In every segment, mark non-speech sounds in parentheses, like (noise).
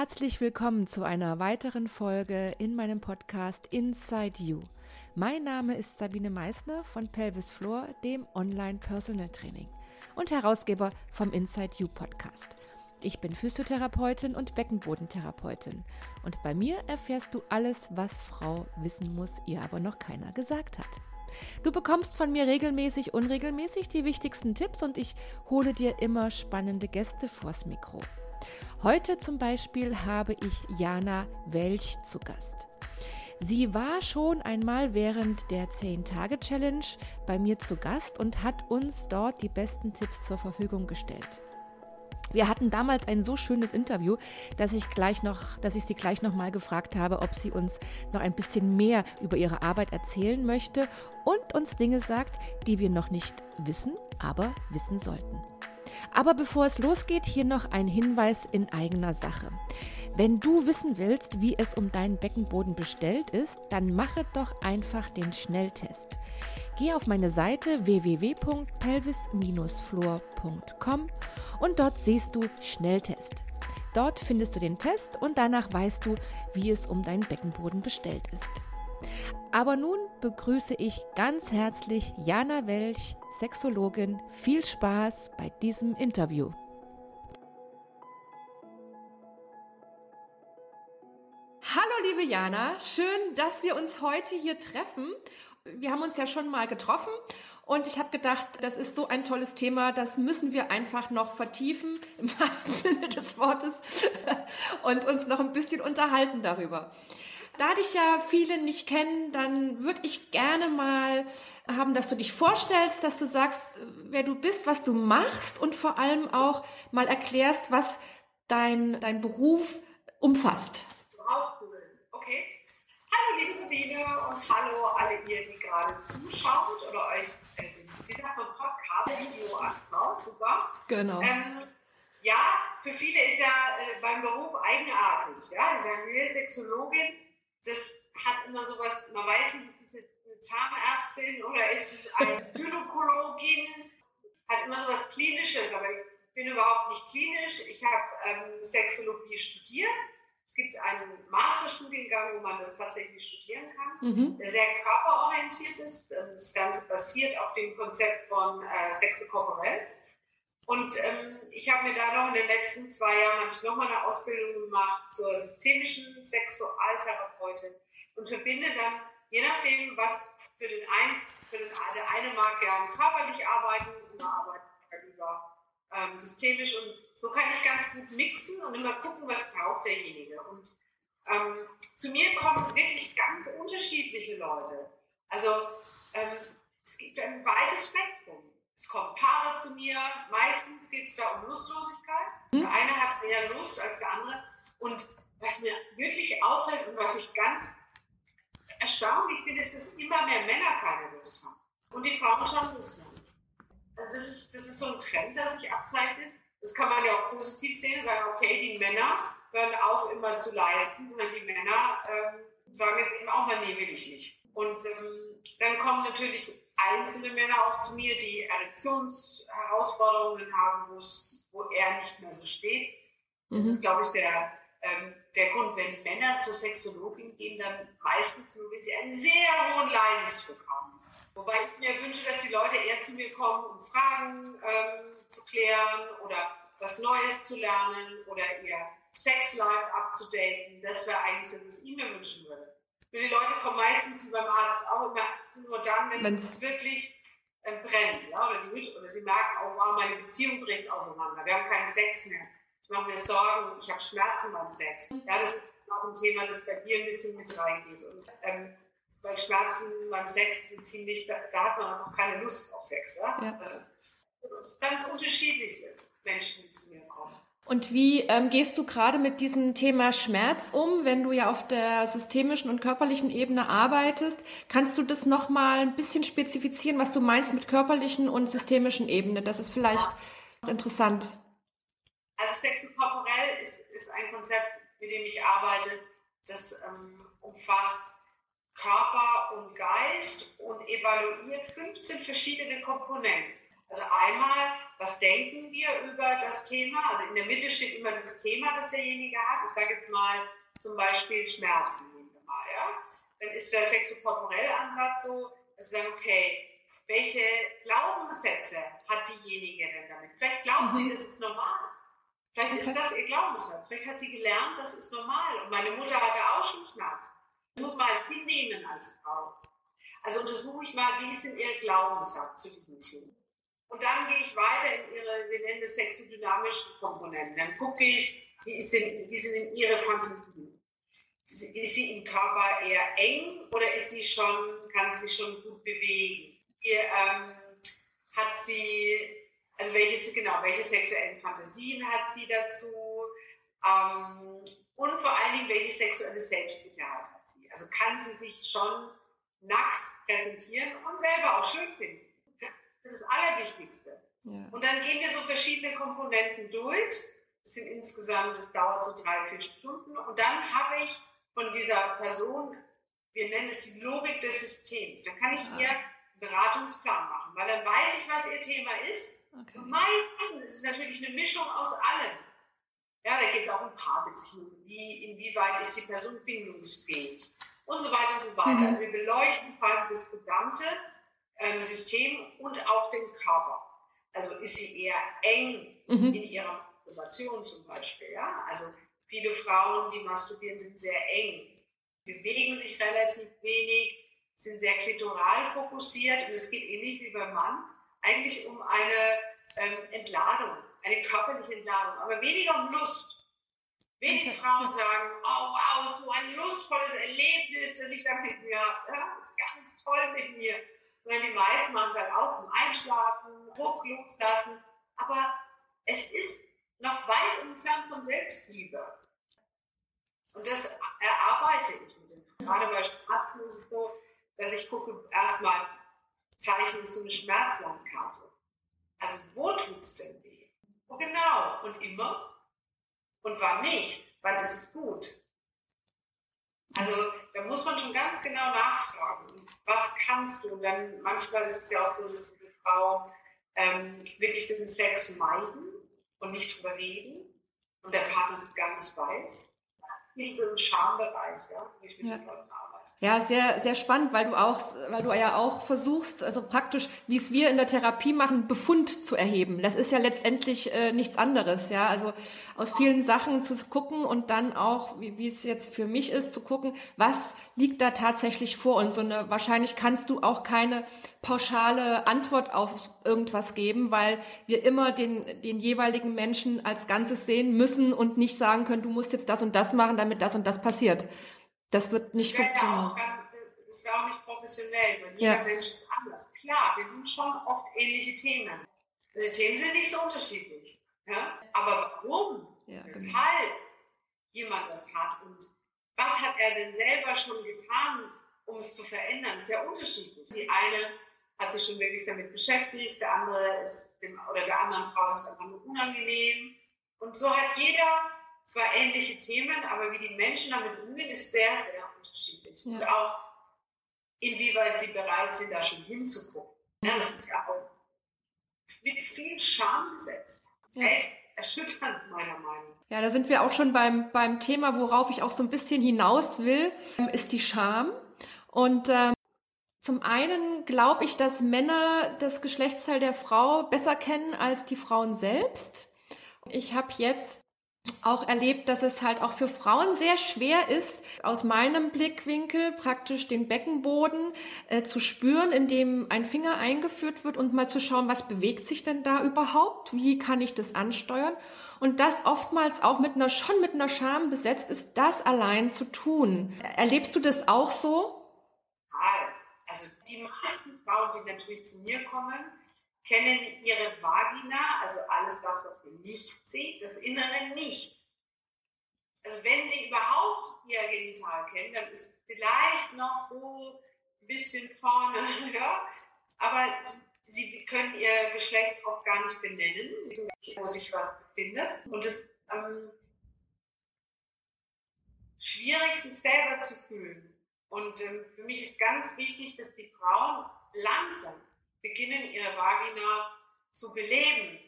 Herzlich willkommen zu einer weiteren Folge in meinem Podcast Inside You. Mein Name ist Sabine Meissner von Pelvis Floor, dem Online Personal Training und Herausgeber vom Inside You Podcast. Ich bin Physiotherapeutin und Beckenbodentherapeutin und bei mir erfährst du alles, was Frau wissen muss, ihr aber noch keiner gesagt hat. Du bekommst von mir regelmäßig, unregelmäßig die wichtigsten Tipps und ich hole dir immer spannende Gäste vors Mikro. Heute zum Beispiel habe ich Jana Welch zu Gast. Sie war schon einmal während der 10-Tage-Challenge bei mir zu Gast und hat uns dort die besten Tipps zur Verfügung gestellt. Wir hatten damals ein so schönes Interview, dass ich gleich noch, dass ich sie gleich noch mal gefragt habe, ob sie uns noch ein bisschen mehr über ihre Arbeit erzählen möchte und uns Dinge sagt, die wir noch nicht wissen, aber wissen sollten. Aber bevor es losgeht, hier noch ein Hinweis in eigener Sache. Wenn du wissen willst, wie es um deinen Beckenboden bestellt ist, dann mache doch einfach den Schnelltest. Geh auf meine Seite www.pelvis-floor.com und dort siehst du Schnelltest. Dort findest du den Test und danach weißt du, wie es um deinen Beckenboden bestellt ist. Aber nun begrüße ich ganz herzlich Jana Welch, Sexologin. Viel Spaß bei diesem Interview. Hallo liebe Jana, schön, dass wir uns heute hier treffen. Wir haben uns ja schon mal getroffen und ich habe gedacht, das ist so ein tolles Thema, das müssen wir einfach noch vertiefen, (laughs) im wahrsten Sinne des Wortes, und uns noch ein bisschen unterhalten darüber. Da dich ja viele nicht kennen, dann würde ich gerne mal haben, dass du dich vorstellst, dass du sagst, wer du bist, was du machst und vor allem auch mal erklärst, was dein, dein Beruf umfasst. Okay. Hallo liebe Sabine und hallo alle ihr, die gerade zuschaut oder euch, äh, wie sagt man, Podcast-Video anschaut. Super. Genau. Ähm, ja, für viele ist ja äh, beim Beruf eigenartig. Ja, die sagen, wir Sexologin, das hat immer sowas, man weiß nicht, ist es eine Zahnärztin oder ist es eine (laughs) Gynäkologin, hat immer sowas Klinisches, aber ich bin überhaupt nicht klinisch. Ich habe ähm, Sexologie studiert. Es gibt einen Masterstudiengang, wo man das tatsächlich studieren kann, mhm. der sehr körperorientiert ist. Ähm, das Ganze basiert auf dem Konzept von äh, Sexokorporell. Und ähm, ich habe mir da noch in den letzten zwei Jahren habe ich noch mal eine Ausbildung gemacht zur systemischen Sexualtherapeutin und verbinde dann, je nachdem, was für den einen, für den der eine mag gern körperlich arbeiten und der arbeitet halt lieber ähm, systemisch und so kann ich ganz gut mixen und immer gucken, was braucht derjenige. Und ähm, zu mir kommen wirklich ganz unterschiedliche Leute. Also ähm, es gibt ein weites Spektrum. Es kommen Paare zu mir, meistens geht es da um Lustlosigkeit. Mhm. Der eine hat mehr Lust als der andere. Und was mir wirklich auffällt und was ich ganz erstaunlich finde, ist, dass immer mehr Männer keine Lust haben. Und die Frauen schon Lust haben. Also das ist, das ist so ein Trend, der sich abzeichnet. Das kann man ja auch positiv sehen, sagen, okay, die Männer hören auf, immer zu leisten, sondern die Männer ähm, sagen jetzt eben auch mal, nee, will ich nicht. Und ähm, dann kommen natürlich einzelne Männer auch zu mir, die Erektionsherausforderungen haben, wo er nicht mehr so steht. Das mhm. ist, glaube ich, der, ähm, der Grund, wenn Männer zur Sexologin gehen, dann meistens nur, wenn sie einen sehr hohen Leidensdruck haben. Wobei ich mir wünsche, dass die Leute eher zu mir kommen, um Fragen ähm, zu klären oder was Neues zu lernen oder ihr Sex-Life abzudaten. Das wäre eigentlich das, was ich mir wünschen würde. Nur die Leute kommen meistens wie beim Arzt auch immer nur dann, wenn Wenn's es wirklich äh, brennt. Ja? Oder, die, oder sie merken, oh wow, meine Beziehung bricht auseinander. Wir haben keinen Sex mehr. Ich mache mir Sorgen, ich habe Schmerzen beim Sex. Ja, das ist auch ein Thema, das bei dir ein bisschen mit reingeht. Und, ähm, weil Schmerzen beim Sex sind ziemlich, da, da, hat man einfach keine Lust auf Sex. Ja? ja. Äh, das ist ganz unterschiedliche Menschen, die zu mir kommen. Und wie ähm, gehst du gerade mit diesem Thema Schmerz um, wenn du ja auf der systemischen und körperlichen Ebene arbeitest? Kannst du das nochmal ein bisschen spezifizieren, was du meinst mit körperlichen und systemischen Ebene? Das ist vielleicht interessant. Also sexokorporell ist, ist ein Konzept, mit dem ich arbeite, das ähm, umfasst Körper und Geist und evaluiert 15 verschiedene Komponenten. Also einmal, was denken wir über das Thema? Also in der Mitte steht immer das Thema, das derjenige hat. Ich sage jetzt mal zum Beispiel Schmerzen. Mal, ja? Dann ist der sexokorporelle Ansatz so, dass sie sagen, okay, welche Glaubenssätze hat diejenige denn damit? Vielleicht glaubt mhm. sie, das ist normal. Vielleicht ist das ihr Glaubenssatz. Vielleicht hat sie gelernt, das ist normal. Und meine Mutter hatte auch schon Schmerzen. Das muss man hinnehmen als Frau. Also untersuche ich mal, wie ist denn ihr Glaubenssatz zu diesem Thema? Und dann gehe ich weiter in ihre, wir nennen das sexodynamischen Komponenten. Dann gucke ich, wie, ist denn, wie sind denn ihre Fantasien? Ist sie im Körper eher eng oder ist sie schon, kann sie sich schon gut bewegen? Ihr, ähm, hat sie, also welche, genau, welche sexuellen Fantasien hat sie dazu? Ähm, und vor allen Dingen, welche sexuelle Selbstsicherheit hat sie? Also kann sie sich schon nackt präsentieren und selber auch schön finden? Das ist das Allerwichtigste. Ja. Und dann gehen wir so verschiedene Komponenten durch. Das sind insgesamt, das dauert so drei, vier Stunden. Und dann habe ich von dieser Person, wir nennen es die Logik des Systems. Da kann ich ja. ihr einen Beratungsplan machen, weil dann weiß ich, was ihr Thema ist. Okay. Und meistens ist es natürlich eine Mischung aus allem. Ja, da geht es auch um Paarbeziehungen. Wie, inwieweit ist die Person bindungsfähig? Und so weiter und so weiter. Mhm. Also wir beleuchten quasi das gesamte ähm, System und auch den Körper. Also ist sie eher eng mhm. in ihrer Masturbation zum Beispiel. Ja? Also viele Frauen, die masturbieren, sind sehr eng, bewegen sich relativ wenig, sind sehr klitoral fokussiert und es geht ähnlich wie beim Mann eigentlich um eine ähm, Entladung, eine körperliche Entladung, aber weniger um Lust. Wenige Frauen sagen, oh wow, so ein lustvolles Erlebnis, das ich da mit mir habe. Ja, das ist ganz toll mit mir die meisten machen es halt auch zum Einschlafen, Druck loslassen. Aber es ist noch weit entfernt von Selbstliebe. Und das erarbeite ich mit den Gerade bei Schmerzen ist es so, dass ich gucke, erstmal zeichne so eine Schmerzlandkarte. Also wo tut es denn weh? Wo genau? Und immer? Und wann nicht? Wann ist es gut? Also da muss man schon ganz genau nachfragen, was kannst du? Und dann manchmal ist es ja auch so, dass die Frau ähm, wirklich den Sex meiden und nicht drüber reden und der Partner es gar nicht weiß. Viel so im Schambereich, ja, wie ich mit ja. den Leuten. Ja, sehr, sehr spannend, weil du auch, weil du ja auch versuchst, also praktisch, wie es wir in der Therapie machen, Befund zu erheben. Das ist ja letztendlich äh, nichts anderes, ja. Also aus vielen Sachen zu gucken und dann auch, wie, wie es jetzt für mich ist, zu gucken, was liegt da tatsächlich vor uns. So eine, wahrscheinlich kannst du auch keine pauschale Antwort auf irgendwas geben, weil wir immer den, den jeweiligen Menschen als Ganzes sehen müssen und nicht sagen können, du musst jetzt das und das machen, damit das und das passiert. Das wird nicht das funktionieren. Ganz, das wäre auch nicht professionell, weil jeder ja. Mensch ist anders. Klar, wir haben schon oft ähnliche Themen. Die Themen sind nicht so unterschiedlich. Ja? Aber warum, ja, genau. weshalb jemand das hat und was hat er denn selber schon getan, um es zu verändern, ist ja unterschiedlich. Die eine hat sich schon wirklich damit beschäftigt, der andere ist dem, oder der anderen Frau ist es einfach nur unangenehm. Und so hat jeder zwar ähnliche Themen, aber wie die Menschen damit umgehen, ist sehr, sehr unterschiedlich. Ja. Und auch inwieweit sie bereit sind, da schon hinzugucken. Ja, das ist ja auch mit viel Scham besetzt. Ja. Echt erschütternd, meiner Meinung nach. Ja, da sind wir auch schon beim, beim Thema, worauf ich auch so ein bisschen hinaus will, ist die Scham. Und ähm, zum einen glaube ich, dass Männer das Geschlechtsteil der Frau besser kennen als die Frauen selbst. Ich habe jetzt auch erlebt, dass es halt auch für Frauen sehr schwer ist, aus meinem Blickwinkel praktisch den Beckenboden äh, zu spüren, indem ein Finger eingeführt wird und mal zu schauen, was bewegt sich denn da überhaupt? Wie kann ich das ansteuern? Und das oftmals auch mit einer, schon mit einer Scham besetzt ist, das allein zu tun. Erlebst du das auch so? Also die meisten Frauen, die natürlich zu mir kommen, kennen ihre Vagina, also alles das, was wir nicht sehen, das Innere nicht. Also wenn sie überhaupt ihr Genital kennen, dann ist vielleicht noch so ein bisschen vorne, (laughs) ja, aber sie können ihr Geschlecht auch gar nicht benennen, wo sich was befindet. Und es ähm, schwierig, sich selber zu fühlen. Und ähm, für mich ist ganz wichtig, dass die Frauen langsam beginnen ihre Vagina zu beleben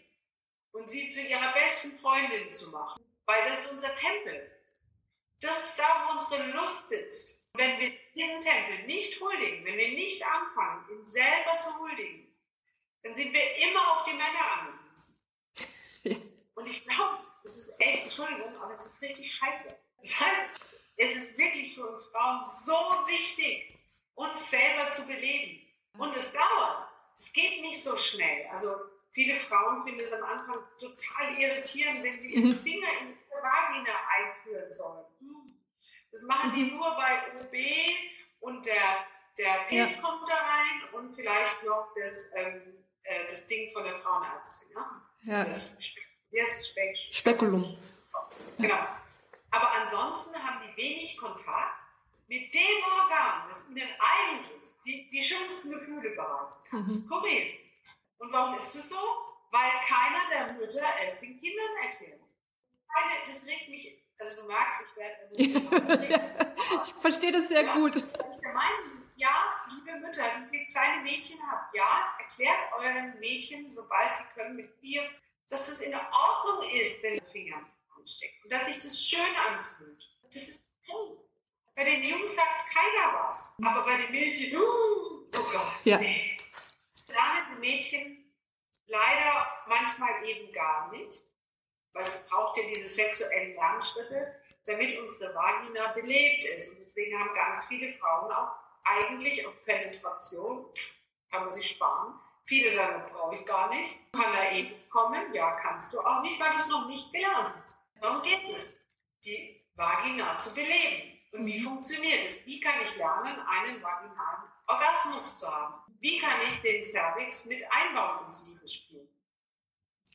und sie zu ihrer besten Freundin zu machen. Weil das ist unser Tempel. Das ist da, wo unsere Lust sitzt. Wenn wir diesen Tempel nicht huldigen, wenn wir nicht anfangen, ihn selber zu huldigen, dann sind wir immer auf die Männer angewiesen. Ja. Und ich glaube, das ist echt, Entschuldigung, aber es ist richtig scheiße. Deshalb, (laughs) es ist wirklich für uns Frauen so wichtig, uns selber zu beleben. Und es dauert. Es geht nicht so schnell. Also viele Frauen finden es am Anfang total irritierend, wenn sie ihren mhm. Finger in die Vagina einführen sollen. Das machen die nur bei OB und der, der Pilz ja. kommt da rein und vielleicht noch das, ähm, äh, das Ding von der Frauenärztin. Ja? ja. Das, das Speck, Spekulum. Genau. Aber ansonsten haben die wenig Kontakt mit dem Organ, das ihnen eigentlich die, die schönsten Gefühle bereiten. Mhm. Das ist Korea. Und warum ist es so? Weil keiner der Mütter es den Kindern erklärt. Das regt mich also du magst, ich werde (laughs) (laughs) Ich verstehe das sehr ja, gut. Ich meine, ja, liebe Mütter, die ihr kleine Mädchen habt, ja, erklärt euren Mädchen, sobald sie können, mit vier, dass es in Ordnung ist, wenn ihr Finger ansteckt und dass sich das schön anfühlt. Das ist toll. Bei den Jungs sagt keiner was, aber bei den Mädchen, uh, oh Gott, ja. nee. Lernen die Mädchen leider manchmal eben gar nicht weil es braucht ja diese sexuellen Lernschritte, damit unsere Vagina belebt ist. Und deswegen haben ganz viele Frauen auch eigentlich auf Penetration, kann man sich sparen. Viele sagen, brauche ich gar nicht. Kann da eben kommen? Ja, kannst du auch nicht, weil du es noch nicht gelernt hast. Darum geht es, die Vagina zu beleben. Und wie funktioniert es? Wie kann ich lernen, einen vaginalen Orgasmus zu haben? Wie kann ich den Cervix mit einbauen ins Liebesspiel?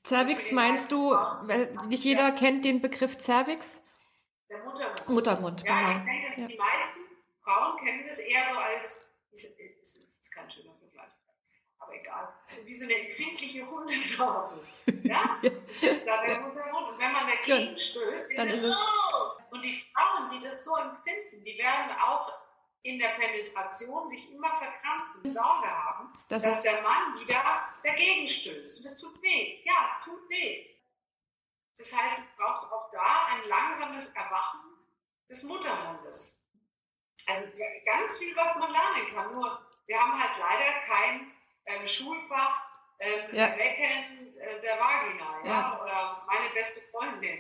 Cervix meinst du, weil nicht jeder kennt den Begriff Cervix? Der Muttermund. Muttermund, ja, genau. Ich denke, ja. die meisten Frauen kennen das eher so als, das ist kein schöner aber egal, so wie so eine empfindliche Hundetraube. (laughs) Ja, das ist da der Muttermund. Und wenn man dagegen stößt, dann ist es. Oh! Und die Frauen, die das so empfinden, die werden auch in der Penetration sich immer verkrampfen, Sorge haben, das dass der Mann wieder dagegen stößt. Und das tut weh. Ja, tut weh. Das heißt, es braucht auch da ein langsames Erwachen des Muttermundes. Also ganz viel, was man lernen kann. Nur wir haben halt leider kein ähm, Schulfach ähm, ja. Erwecken äh, der Vagina, ja? ja? Oder meine beste Freundin.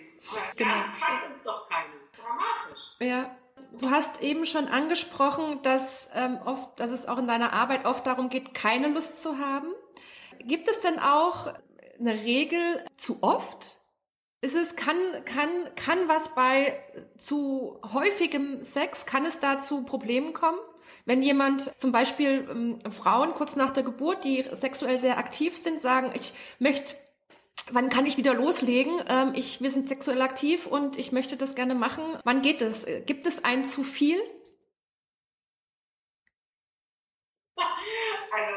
Genau. Da zeigt uns doch keine. Dramatisch. Ja. Du hast eben schon angesprochen, dass ähm, oft, dass es auch in deiner Arbeit oft darum geht, keine Lust zu haben. Gibt es denn auch eine Regel zu oft? Ist es, kann, kann, kann was bei zu häufigem Sex, kann es da zu Problemen kommen? Wenn jemand zum Beispiel ähm, Frauen kurz nach der Geburt, die sexuell sehr aktiv sind, sagen, ich möchte wann kann ich wieder loslegen? Ähm, ich, wir sind sexuell aktiv und ich möchte das gerne machen. Wann geht es? Gibt es ein zu viel? (laughs) Also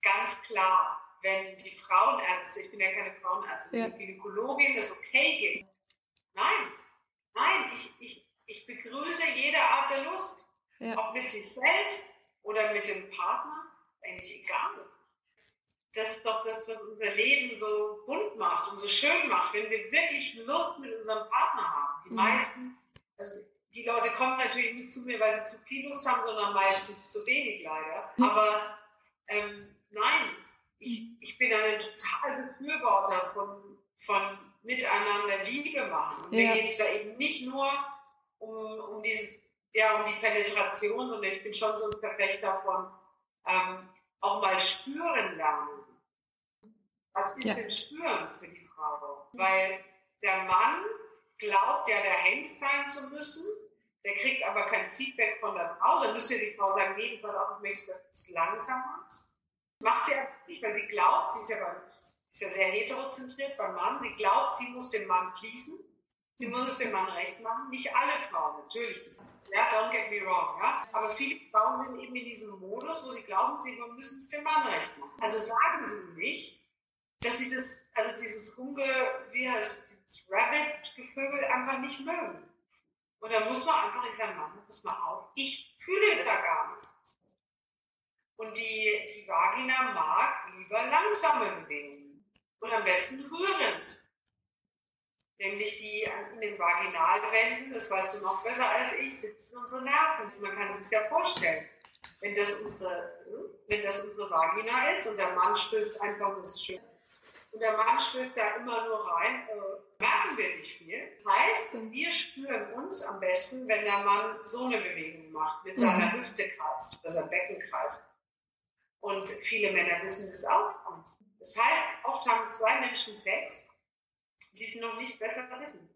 ganz klar, wenn die Frauenärzte, ich bin ja keine Frauenärztin, ja. die Gynäkologin das okay gibt. Nein, nein, ich, ich, ich begrüße jede Art der Lust. Ja. Ob mit sich selbst oder mit dem Partner, eigentlich egal das ist doch das, was unser Leben so bunt macht und so schön macht, wenn wir wirklich Lust mit unserem Partner haben. Die mhm. meisten, also die Leute kommen natürlich nicht zu mir, weil sie zu viel Lust haben, sondern meistens zu wenig leider. Mhm. Aber ähm, nein, ich, ich bin ein total Befürworter von, von miteinander Liebe machen. Und ja. mir geht es da eben nicht nur um, um dieses, ja, um die Penetration, sondern ich bin schon so ein Verfechter von ähm, auch mal spüren lernen. Was ist ja. denn Spüren für die Frau? Weil der Mann glaubt ja, der Hengst sein zu müssen, der kriegt aber kein Feedback von der Frau. Dann müsste die Frau sagen, nee, pass auf, ich möchte, dass du es langsam machst. Macht sie aber nicht, weil sie glaubt, sie ist ja, bei, ist ja sehr heterozentriert beim Mann, sie glaubt, sie muss dem Mann pleasen, sie muss es dem Mann recht machen. Nicht alle Frauen, natürlich. Ja, don't get me wrong, ja. Aber viele Frauen sind eben in diesem Modus, wo sie glauben, sie müssen es dem Mann recht machen. Also sagen sie nicht, dass sie das, also dieses Hunge, wie heißt dieses Rabbit-Gevögel einfach nicht mögen. Und da muss man einfach nicht sagen, Mann, pass mal auf, ich fühle da gar nichts. Und die, die Vagina mag lieber langsame Bewegungen und am besten rührend. Nämlich die in den Vaginalwänden, das weißt du noch besser als ich, sitzen unsere Nerven. Man kann es sich ja vorstellen. Wenn das, unsere, wenn das unsere Vagina ist und der Mann stößt einfach, das schön und der Mann stößt da immer nur rein, äh, merken wir nicht viel. Heißt, wir spüren uns am besten, wenn der Mann so eine Bewegung macht, mit seiner mhm. Hüfte kreist oder sein Becken kreist. Und viele Männer wissen das auch. Das heißt, oft haben zwei Menschen Sex, die es noch nicht besser wissen.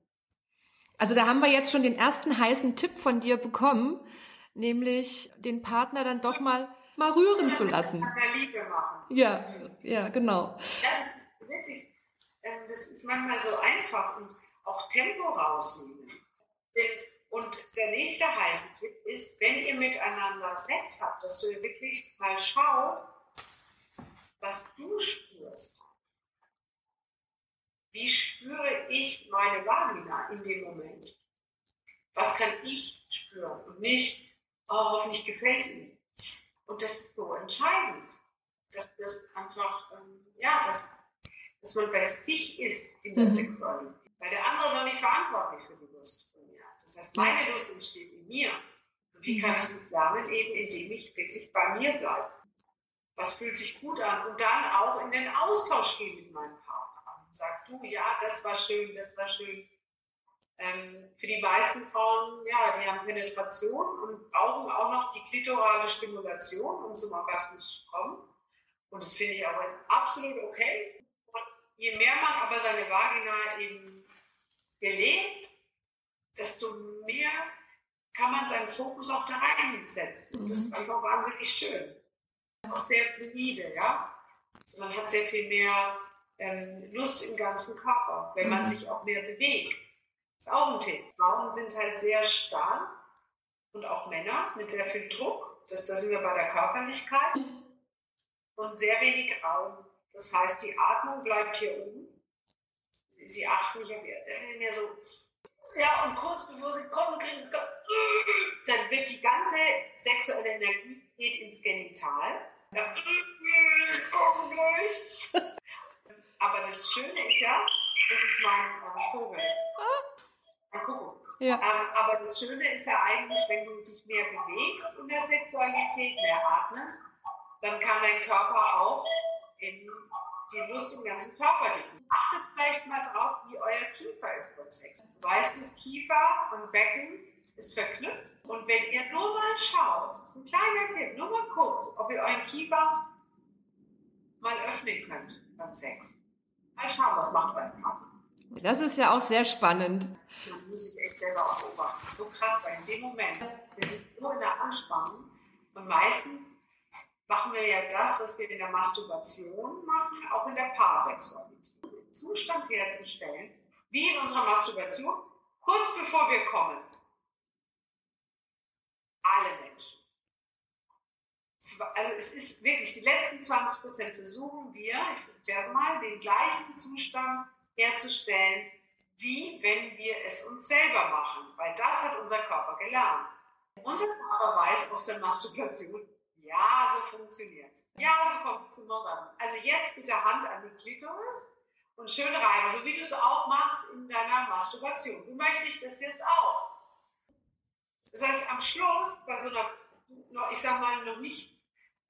Also da haben wir jetzt schon den ersten heißen Tipp von dir bekommen, nämlich den Partner dann doch mal mal rühren zu lassen. Ja, ja, genau. Das ist wirklich, ähm, das ist manchmal so einfach und auch Tempo rausnehmen. Und der nächste heiße Tipp ist, wenn ihr miteinander Sex habt, dass du wirklich mal schaut, was du spürst. Wie spüre ich meine Vagina in dem Moment? Was kann ich spüren und nicht, oh, hoffentlich gefällt es ihm. Und das ist so entscheidend, dass das einfach, ähm, ja, dass, dass man bei sich ist in der mhm. Sexualität. Weil der andere soll nicht verantwortlich für die Lust von mir. Das heißt, meine Lust entsteht in mir. Und wie kann ich das lernen? Eben indem ich wirklich bei mir bleibe. Was fühlt sich gut an? Und dann auch in den Austausch gehen mit meinem. Und sag, du, ja, das war schön, das war schön ähm, für die meisten Frauen, ja, die haben Penetration und brauchen auch noch die klitorale Stimulation, um zum Orgasmus zu kommen. Und das finde ich aber absolut okay. Und je mehr man aber seine Vagina eben belebt, desto mehr kann man seinen Fokus auch da reinsetzen. Und das ist mhm. einfach wahnsinnig schön. Auch sehr fluide, ja. Also man hat sehr viel mehr ähm, Lust im ganzen Körper, wenn man mhm. sich auch mehr bewegt. Das ist auch ein Tipp. Frauen sind halt sehr stark und auch Männer mit sehr viel Druck. Das, da sind wir bei der Körperlichkeit. Und sehr wenig Raum. Das heißt, die Atmung bleibt hier oben. Sie, sie achten nicht auf ihr, äh, mehr so. Ja, und kurz bevor sie kommen, kriegen, dann wird die ganze sexuelle Energie geht ins Genital. Ja, komm gleich. Aber das Schöne ist ja, das ist mein, mein Vogel. Mal gucken. Ja. Ähm, aber das Schöne ist ja eigentlich, wenn du dich mehr bewegst in der Sexualität, mehr atmest, dann kann dein Körper auch in die Lust im ganzen Körper liegen. Achtet vielleicht mal drauf, wie euer Kiefer ist beim Sex. Du weißt, das Kiefer und Becken ist verknüpft. Und wenn ihr nur mal schaut, das ist ein kleiner Tipp, nur mal guckt, ob ihr euren Kiefer mal öffnen könnt beim Sex. Mal schauen, was macht euer Partner. Das ist ja auch sehr spannend. Da muss ich echt selber auch beobachten. Das so krass, weil in dem Moment, wir sind nur in der Anspannung und meistens machen wir ja das, was wir in der Masturbation machen, auch in der Paarsexualität. Den Zustand herzustellen, wie in unserer Masturbation, kurz bevor wir kommen. Alle Menschen. Also es ist wirklich, die letzten 20 Prozent versuchen wir, ich erkläre mal, den gleichen Zustand herzustellen, wie wenn wir es uns selber machen, weil das hat unser Körper gelernt. Unser Körper weiß aus der Masturbation, ja, so funktioniert. Ja, so kommt es zum Orgasmus. Also jetzt mit der Hand an die Klitoris und schön rein, so wie du es auch machst in deiner Masturbation. So möchte ich das jetzt auch. Das heißt, am Schluss, bei so einer, ich sag mal, noch nicht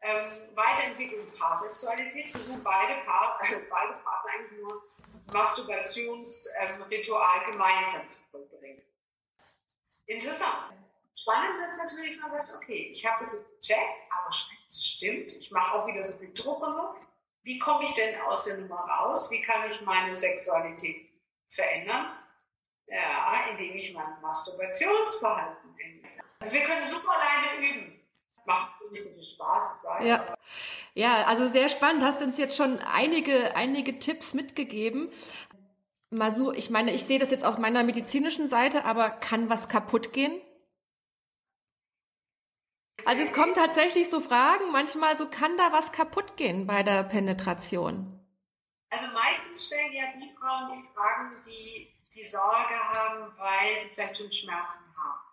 ähm, weiterentwickelten Paarsexualität, versuchen beide, Paar, äh, beide Partner eigentlich nur Masturbationsritual ähm, gemeinsam zu vollbringen. Interessant. Spannend wird es natürlich, wenn man sagt, okay, ich habe das gecheckt, aber stimmt, ich mache auch wieder so viel Druck und so. Wie komme ich denn aus der Nummer raus? Wie kann ich meine Sexualität verändern? Ja, indem ich mein Masturbationsverhalten ändere. Also wir können super alleine üben macht so viel Spaß, ich weiß. Ja. ja, also sehr spannend. Hast du uns jetzt schon einige, einige Tipps mitgegeben. Mal so, ich meine, ich sehe das jetzt aus meiner medizinischen Seite, aber kann was kaputt gehen? Also es kommen tatsächlich so Fragen, manchmal so, kann da was kaputt gehen bei der Penetration? Also meistens stellen ja die Frauen die Fragen, die die Sorge haben, weil sie vielleicht schon Schmerzen haben.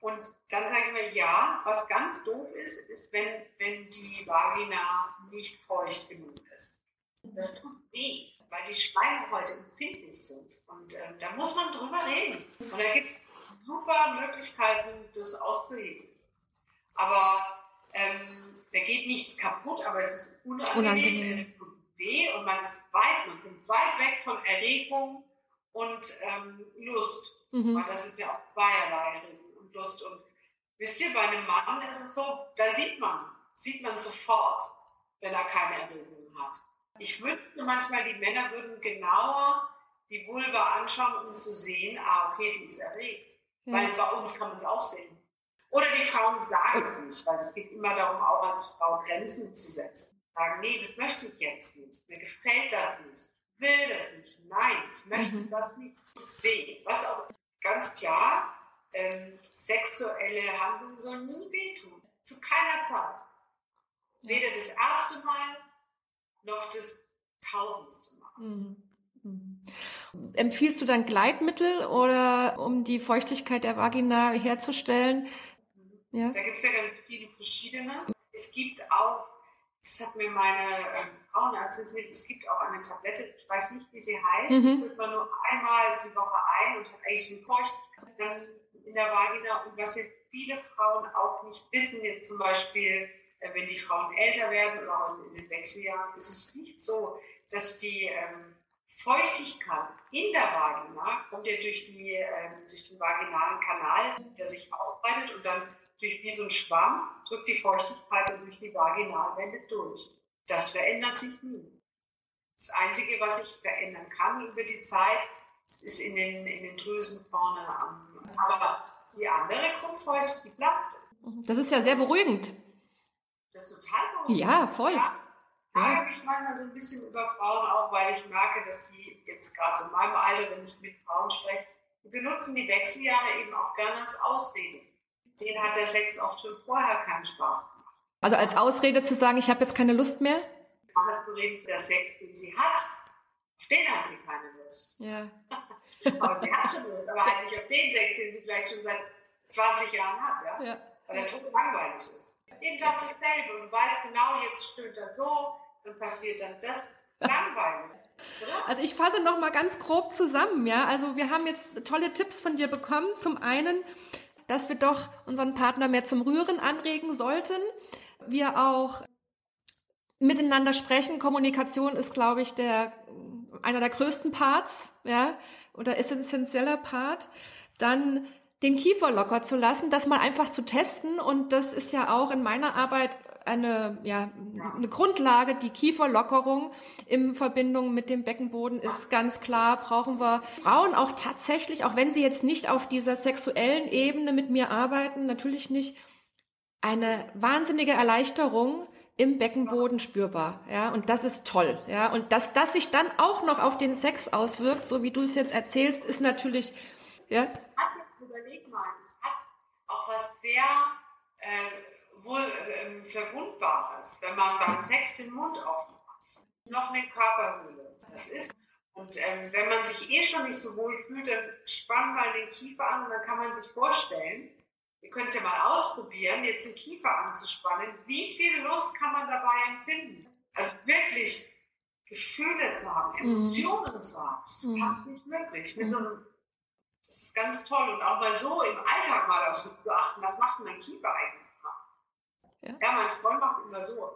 Und dann sage ich mir, ja, was ganz doof ist, ist, wenn, wenn die Vagina nicht feucht genug ist. Das tut weh, weil die Schleimhäute empfindlich sind. Und äh, da muss man drüber reden. Und da gibt es super Möglichkeiten, das auszuheben. Aber ähm, da geht nichts kaputt, aber es ist unangenehm, unangenehm. es tut weh und man ist weit, man kommt weit weg von Erregung und ähm, Lust. Mhm. Weil das ist ja auch zweierlei und Lust. Und wisst ihr, bei einem Mann ist es so, da sieht man, sieht man sofort, wenn er keine Erregung hat. Ich wünschte manchmal, die Männer würden genauer die Vulva anschauen, um zu sehen, ah, okay, die ist erregt. Ja. Weil bei uns kann man es auch sehen. Oder die Frauen sagen es nicht, weil es geht immer darum, auch als Frau Grenzen zu setzen. Sagen, nee, das möchte ich jetzt nicht. Mir gefällt das nicht. Ich will das nicht. Nein, ich möchte mhm. das nicht. Tut's weh. Was auch ganz klar, ähm, sexuelle Handlungen sollen nie wehtun. Zu keiner Zeit. Weder das erste Mal noch das tausendste Mal. Mhm. Mhm. Empfiehlst du dann Gleitmittel oder um die Feuchtigkeit der Vagina herzustellen? Ja. Da gibt es ja ganz viele verschiedene. Es gibt auch, das hat mir meine ähm, Frauenärztin erzählt, es gibt auch eine Tablette, ich weiß nicht, wie sie heißt, mhm. die nimmt man nur einmal die Woche ein und hat eigentlich eine Feuchtigkeit dann in der Vagina. Und was jetzt viele Frauen auch nicht wissen, jetzt zum Beispiel, äh, wenn die Frauen älter werden oder auch in den Wechseljahren, ist es nicht so, dass die ähm, Feuchtigkeit in der Vagina kommt ja durch, die, äh, durch den vaginalen Kanal, der sich ausbreitet und dann durch wie so ein Schwamm drückt die Feuchtigkeit durch die Vaginalwände durch. Das verändert sich nie. Das Einzige, was sich verändern kann über die Zeit, ist in den, in den Drüsen vorne am. Aber die andere Grundfeucht, die bleibt. Das ist ja sehr beruhigend. Das ist total beruhigend. Ja, voll. Ja. Da ja. habe ich manchmal so ein bisschen über Frauen auch, weil ich merke, dass die jetzt gerade so in meinem Alter, wenn ich mit Frauen spreche, die benutzen die Wechseljahre eben auch gerne als Ausrede denen hat der Sex auch schon vorher keinen Spaß gemacht. Also als Ausrede zu sagen, ich habe jetzt keine Lust mehr? zu reden, der Sex, den sie hat, auf den hat sie keine Lust. Ja. (laughs) aber sie hat schon Lust, aber halt nicht auf den Sex, den sie vielleicht schon seit 20 Jahren hat, ja? ja. Weil der Tod langweilig ist. Jeden Tag dasselbe und weiß genau, jetzt stimmt er so, dann passiert dann das. Langweilig. Also ich fasse noch mal ganz grob zusammen, ja. Also wir haben jetzt tolle Tipps von dir bekommen. Zum einen dass wir doch unseren Partner mehr zum Rühren anregen sollten. Wir auch miteinander sprechen. Kommunikation ist, glaube ich, der, einer der größten Parts, ja, oder essentieller Part. Dann den Kiefer locker zu lassen, das mal einfach zu testen. Und das ist ja auch in meiner Arbeit eine, ja, eine Grundlage, die Kieferlockerung in Verbindung mit dem Beckenboden ist ganz klar, brauchen wir Frauen auch tatsächlich, auch wenn sie jetzt nicht auf dieser sexuellen Ebene mit mir arbeiten, natürlich nicht, eine wahnsinnige Erleichterung im Beckenboden spürbar, ja, und das ist toll, ja, und dass das sich dann auch noch auf den Sex auswirkt, so wie du es jetzt erzählst, ist natürlich, ja. Hat, überleg mal, es hat auch was sehr äh, wohl ähm, Verwundbares, wenn man beim Sex den Mund aufmacht. Noch eine Körperhöhle. Das ist. Und ähm, wenn man sich eh schon nicht so wohl fühlt, dann spann mal den Kiefer an und dann kann man sich vorstellen, ihr könnt es ja mal ausprobieren, jetzt den Kiefer anzuspannen. Wie viel Lust kann man dabei empfinden? Also wirklich Gefühle zu haben, mhm. Emotionen mhm. zu haben, das ist mhm. fast nicht möglich. Mit so einem, das ist ganz toll. Und auch mal so im Alltag mal auf zu achten, was macht mein Kiefer eigentlich? Ja, ja mein Freund macht immer so.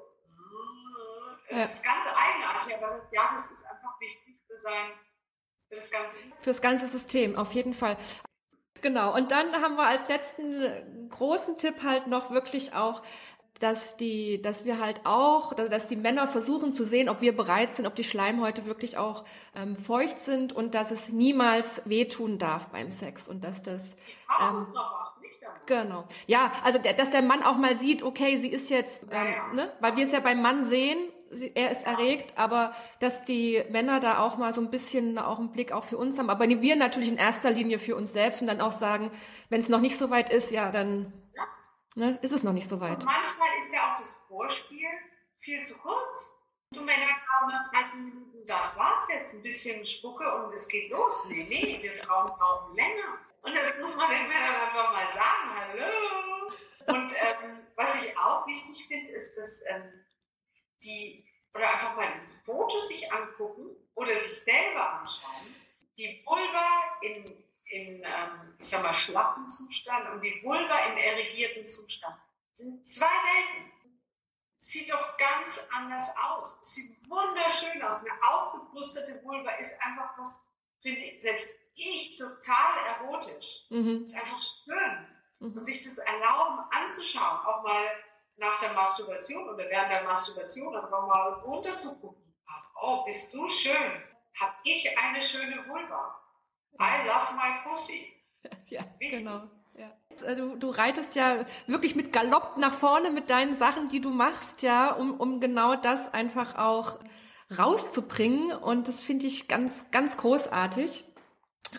Es ja. ist ganz eigenartig, aber ja, das ist einfach wichtig für sein, für das ganze System, auf jeden Fall. Genau. Und dann haben wir als letzten großen Tipp halt noch wirklich auch dass die, dass wir halt auch, dass die Männer versuchen zu sehen, ob wir bereit sind, ob die Schleimhäute wirklich auch ähm, feucht sind und dass es niemals wehtun darf beim Sex und dass das ähm, Genau. Ja, also der, dass der Mann auch mal sieht, okay, sie ist jetzt, ähm, ne, weil wir es ja beim Mann sehen, er ist erregt, aber dass die Männer da auch mal so ein bisschen auch einen Blick auch für uns haben. Aber wir natürlich in erster Linie für uns selbst und dann auch sagen, wenn es noch nicht so weit ist, ja, dann ne, ist es noch nicht so weit. Und manchmal ist ja auch das Vorspiel viel zu kurz. Du Männer glauben nach drei Minuten, das war's jetzt, ein bisschen Spucke und es geht los. Nee, nee, wir Frauen brauchen länger. Und das muss man den Männern einfach mal sagen, hallo. Und ähm, was ich auch wichtig finde, ist, dass ähm, die, oder einfach mal Fotos sich angucken oder sich selber anschauen, die Vulva in, in ähm, ich sag mal, schlappen Zustand und die Vulva im erregierten Zustand. Das sind zwei Welten. Sieht doch ganz anders aus. Sieht wunderschön aus. Eine aufgebrustete Vulva ist einfach was, finde ich, selbst ich total erotisch. Mhm. Ist einfach schön. Mhm. Und sich das erlauben anzuschauen, auch mal nach der Masturbation oder während der Masturbation einfach mal runter zu gucken. Oh, bist du schön. Hab ich eine schöne Vulva. I love my pussy. (laughs) Ja, Wichtig. genau. Ja. Äh, du, du reitest ja wirklich mit Galopp nach vorne mit deinen Sachen, die du machst, ja, um, um genau das einfach auch rauszubringen. Und das finde ich ganz, ganz großartig.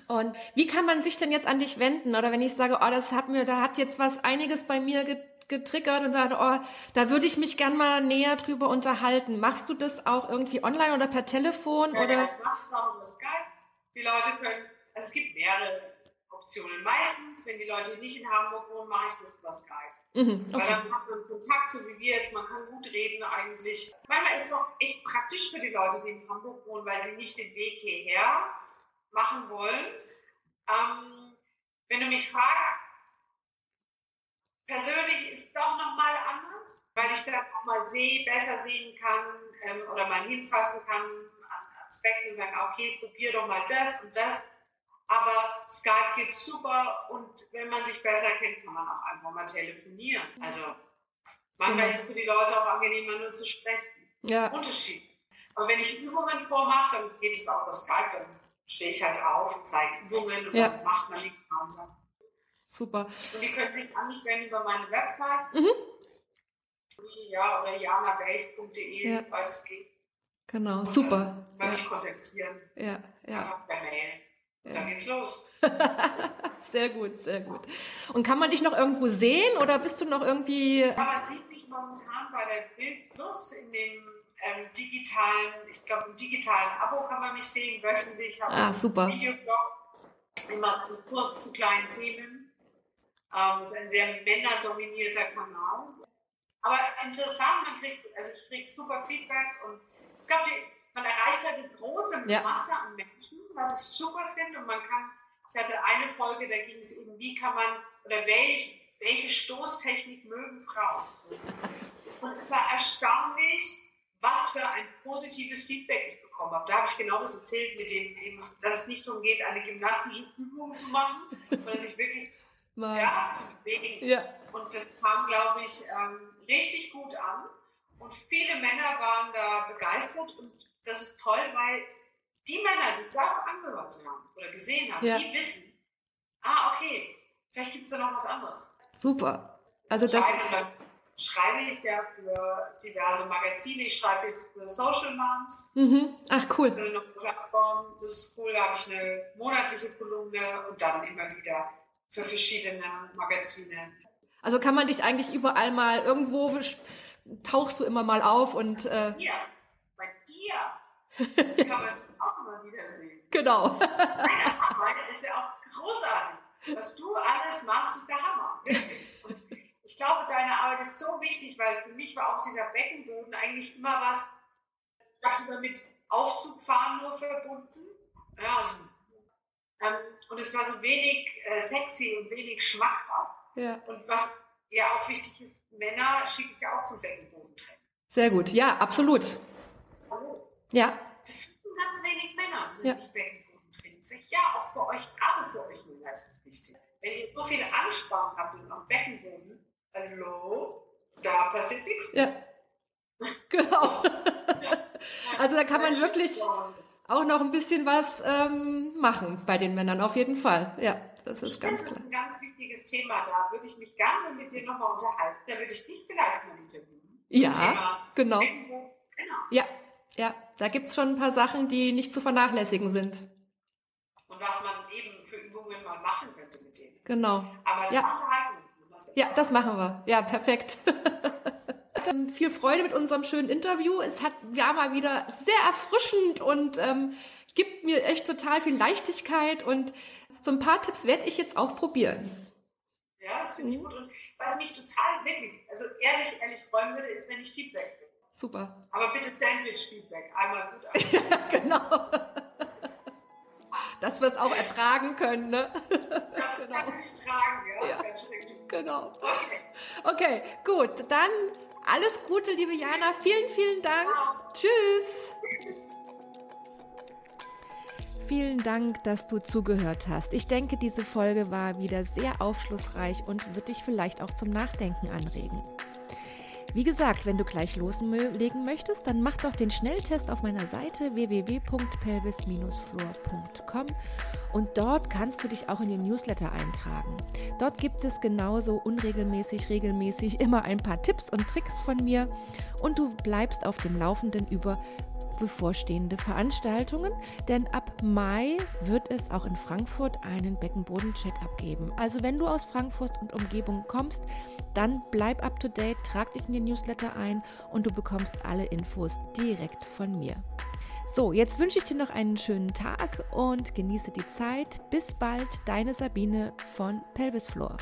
Und wie kann man sich denn jetzt an dich wenden? Oder wenn ich sage, oh, das hat mir, da hat jetzt was einiges bei mir getriggert und sage, oh, da würde ich mich gern mal näher drüber unterhalten. Machst du das auch irgendwie online oder per Telefon? Ja, oder? Ja, ich mache auch über Skype. Die Leute können, also es gibt mehrere Optionen. Meistens, wenn die Leute nicht in Hamburg wohnen, mache ich das über Skype. Mhm, okay. Weil dann hat man Kontakt, so wie wir jetzt, man kann gut reden eigentlich. Manchmal ist es noch echt praktisch für die Leute, die in Hamburg wohnen, weil sie nicht den Weg hierher machen wollen. Ähm, wenn du mich fragst, persönlich ist doch nochmal anders, weil ich dann auch mal sehe, besser sehen kann ähm, oder mal hinfassen kann an Aspekten und sagen, okay, probier doch mal das und das. Aber Skype geht super und wenn man sich besser kennt, kann man auch einfach mal telefonieren. Also manchmal ist es für die Leute auch angenehmer, nur zu sprechen. Ja. Unterschied. Aber wenn ich Übungen vormache, dann geht es auch über Skype. Dann stehe ich halt auf und zeige Übungen und ja. dann macht man die gemeinsam. Super. Und die können sich an mich wenden über meine Website. Mhm. Ja, oder janawelt.de, ja. weil das geht. Genau, und super. Dann, mich kontaktieren. Ja, ja. Einfach per Mail. Ja. dann geht's los. (laughs) sehr gut, sehr gut. Und kann man dich noch irgendwo sehen oder bist du noch irgendwie. Ja, man sieht mich momentan bei der Bild Plus in dem ähm, digitalen, ich glaube, im digitalen Abo kann man mich sehen, wöchentlich. Habe ah, super. Videoblog, immer kurz zu kleinen Themen. Ähm, das ist ein sehr männerdominierter Kanal. Aber interessant, man kriegt, also ich kriege super Feedback und ich glaube, man erreicht halt eine große ja. Masse an Menschen, was ich super finde. Und man kann, ich hatte eine Folge, da ging es eben, wie kann man, oder welch, welche Stoßtechnik mögen Frauen? Und es war erstaunlich, was für ein positives Feedback ich bekommen habe. Da habe ich genau das erzählt, mit dem eben, dass es nicht darum geht, eine gymnastische Übung zu machen, sondern sich wirklich ja, zu bewegen. Ja. Und das kam, glaube ich, ähm, richtig gut an. Und viele Männer waren da begeistert und das ist toll, weil die Männer, die das angehört haben oder gesehen haben, ja. die wissen, ah, okay, vielleicht gibt es da noch was anderes. Super. Also das ist schreibe ich ja für diverse Magazine. Ich schreibe jetzt für Social Moms. Mhm. Ach, cool. Eine Plattform. Das ist cool. Da habe ich eine monatliche Kolumne und dann immer wieder für verschiedene Magazine. Also kann man dich eigentlich überall mal irgendwo tauchst du immer mal auf und äh ja, bei dir (laughs) kann man auch immer wieder sehen. Genau. Deine Arbeit ist ja auch großartig. Was du alles machst, ist der Hammer. Wirklich. Und ich glaube, deine Arbeit ist so wichtig, weil für mich war auch dieser Beckenboden eigentlich immer was, ich habe immer mit Aufzugfahren nur verbunden. Ja, also, ähm, und es war so wenig äh, sexy und wenig schmackhaft. Ja. Und was ja auch wichtig ist, Männer schicke ich ja auch zum Beckenboden. Sehr gut, ja, absolut. Hallo. Ja. Das sind ganz wenig Männer, die ja. Beckenboden trennen. Ich ja, auch für euch, gerade für euch Männer ist es wichtig. Wenn ihr so viele Anspannung habt am Beckenboden, hallo, da passiert nichts. Ja. (laughs) Genau. (laughs) also da kann man wirklich auch noch ein bisschen was ähm, machen bei den Männern, auf jeden Fall. Ja, das ist ich ganz finde, Das ist ein ganz wichtiges Thema. Da würde ich mich gerne mit dir nochmal unterhalten. Da würde ich dich vielleicht mal interviewen. Ja, genau. genau. Ja, ja, da gibt es schon ein paar Sachen, die nicht zu vernachlässigen sind. Und was man eben für Übungen mal machen könnte mit denen. Genau. Aber ja. unterhalten ja, das machen wir. Ja, perfekt. (laughs) Dann viel Freude mit unserem schönen Interview. Es hat ja mal wieder sehr erfrischend und ähm, gibt mir echt total viel Leichtigkeit und so ein paar Tipps werde ich jetzt auch probieren. Ja, das finde ich gut. Und was mich total wirklich, also ehrlich, ehrlich freuen würde, ist, wenn ich Feedback kriege. Super. Aber bitte Sandwich-Feedback. Einmal gut. (laughs) Einmal. genau. Dass wir es auch ertragen können, ne? (laughs) Ja, genau. Kann ich tragen, ja. ja. Ganz genau. Okay. okay, gut. Dann alles Gute, liebe Jana. Vielen, vielen Dank. Tschüss. Vielen Dank, dass du zugehört hast. Ich denke, diese Folge war wieder sehr aufschlussreich und wird dich vielleicht auch zum Nachdenken anregen. Wie gesagt, wenn du gleich loslegen möchtest, dann mach doch den Schnelltest auf meiner Seite www.pelvis-floor.com und dort kannst du dich auch in den Newsletter eintragen. Dort gibt es genauso unregelmäßig, regelmäßig immer ein paar Tipps und Tricks von mir und du bleibst auf dem Laufenden über bevorstehende Veranstaltungen, denn ab Mai wird es auch in Frankfurt einen Beckenboden-Check-up geben. Also wenn du aus Frankfurt und Umgebung kommst, dann bleib up to date, trag dich in den Newsletter ein und du bekommst alle Infos direkt von mir. So, jetzt wünsche ich dir noch einen schönen Tag und genieße die Zeit. Bis bald, deine Sabine von Pelvis Floor.